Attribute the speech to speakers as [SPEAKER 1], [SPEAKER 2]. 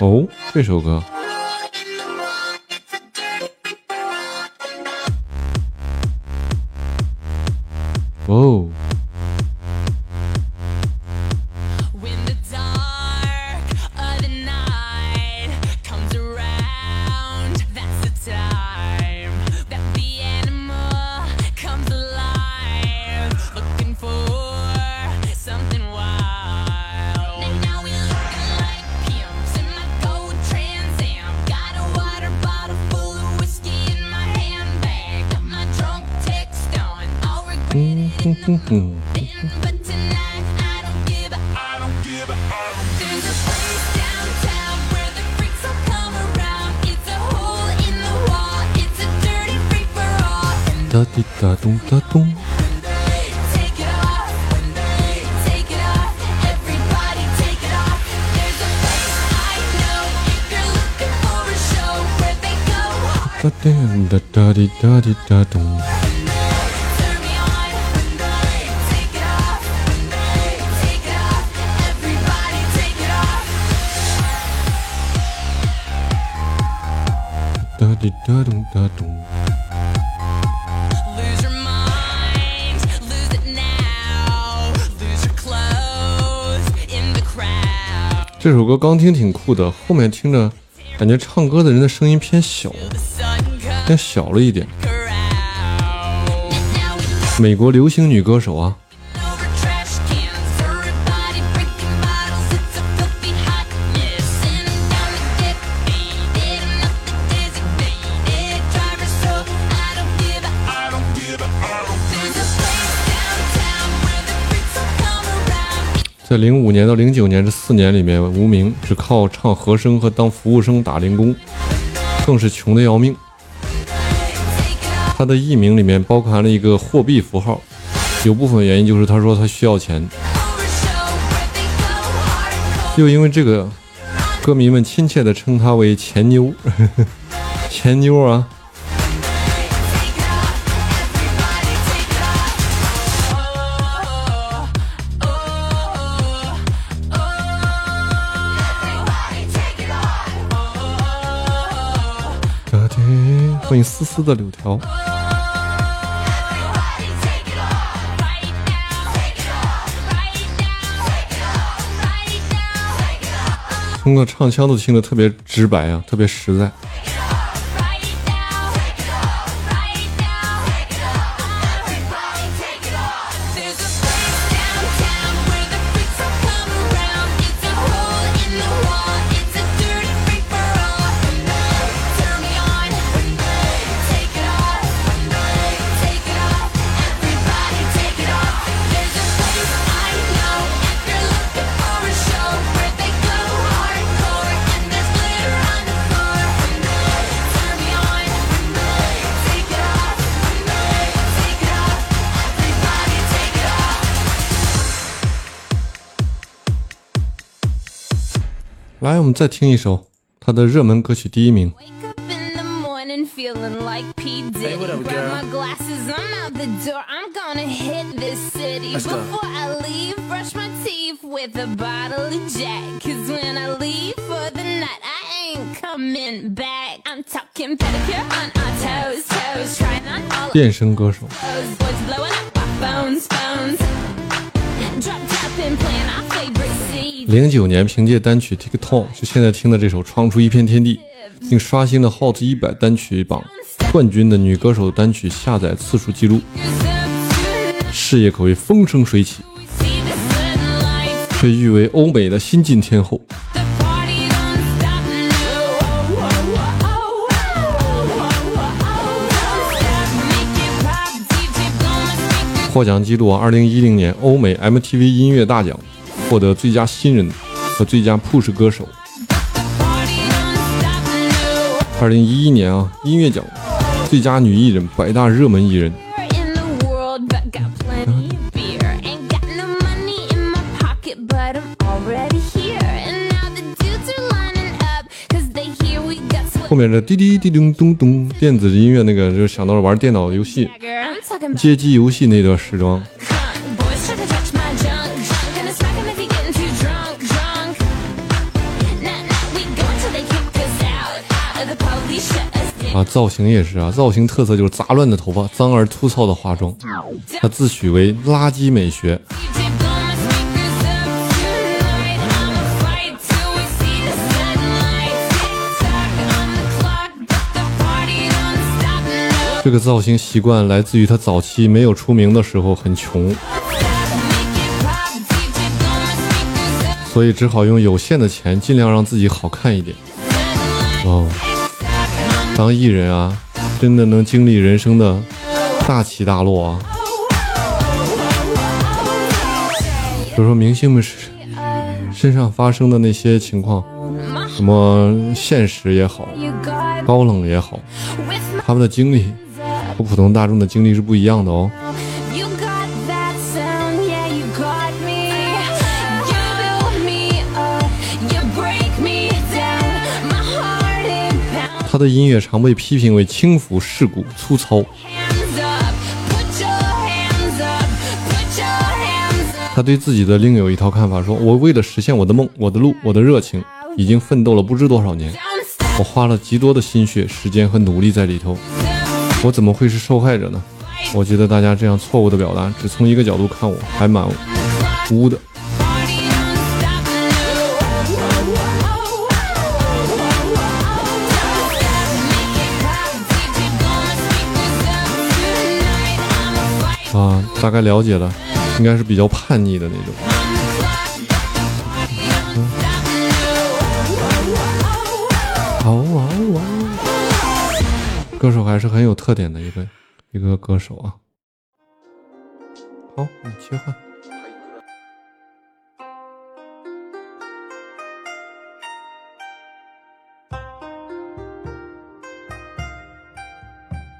[SPEAKER 1] 哦，这首歌。哦。哼哼哼。哒滴哒咚哒咚。哒滴哒哒滴哒哒咚哒咚。这首歌刚听挺酷的，后面听着感觉唱歌的人的声音偏小，偏小了一点。美国流行女歌手啊。在零五年到零九年这四年里面，无名只靠唱和声和当服务生打零工，更是穷的要命。他的艺名里面包含了一个货币符号，有部分原因就是他说他需要钱，又因为这个，歌迷们亲切的称他为钱妞，钱妞啊。欢迎丝丝的柳条。通过唱腔都听得特别直白啊，特别实在。来，我们再听一首他的热门歌曲第一名。变声歌手。 零九年凭借单曲《TikTok》就现在听的这首《闯出一片天地》，并刷新了 Hot 一百单曲榜冠军的女歌手单曲下载次数记录，事业可谓风生水起，被誉为欧美的新晋天后。获奖记录啊，二零一零年欧美 MTV 音乐大奖。获得最佳新人和最佳 Push 歌手。二零一一年啊，音乐奖最佳女艺人百大热门艺人。后面的滴滴滴咚咚咚电子音乐那个，就想到了玩电脑游戏、街机游戏那段时装。啊，造型也是啊，造型特色就是杂乱的头发、脏而粗糙的化妆。他自诩为垃圾美学。这个造型习惯来自于他早期没有出名的时候很穷，所以只好用有限的钱尽量让自己好看一点。哦。当艺人啊，真的能经历人生的大起大落啊！比如说明星们身上发生的那些情况，什么现实也好，高冷也好，他们的经历和普通大众的经历是不一样的哦。他的音乐常被批评为轻浮、世故、粗糙。他对自己的另有一套看法，说：“我为了实现我的梦、我的路、我的热情，已经奋斗了不知多少年，我花了极多的心血、时间和努力在里头，我怎么会是受害者呢？”我觉得大家这样错误的表达，只从一个角度看我，还蛮污的。大概了解了，应该是比较叛逆的那种。好！歌手还是很有特点的一个一个歌手啊。好，我们切换。